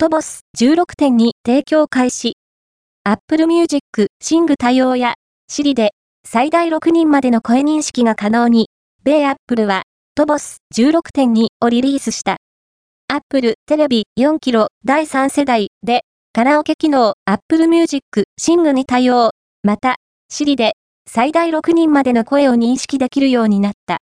トボス16.2提供開始。Apple Music シング対応やシリで最大6人までの声認識が可能に、米 Apple はトボス16.2をリリースした。Apple テレビ4キロ第3世代でカラオケ機能 Apple Music シングに対応。また、シリで最大6人までの声を認識できるようになった。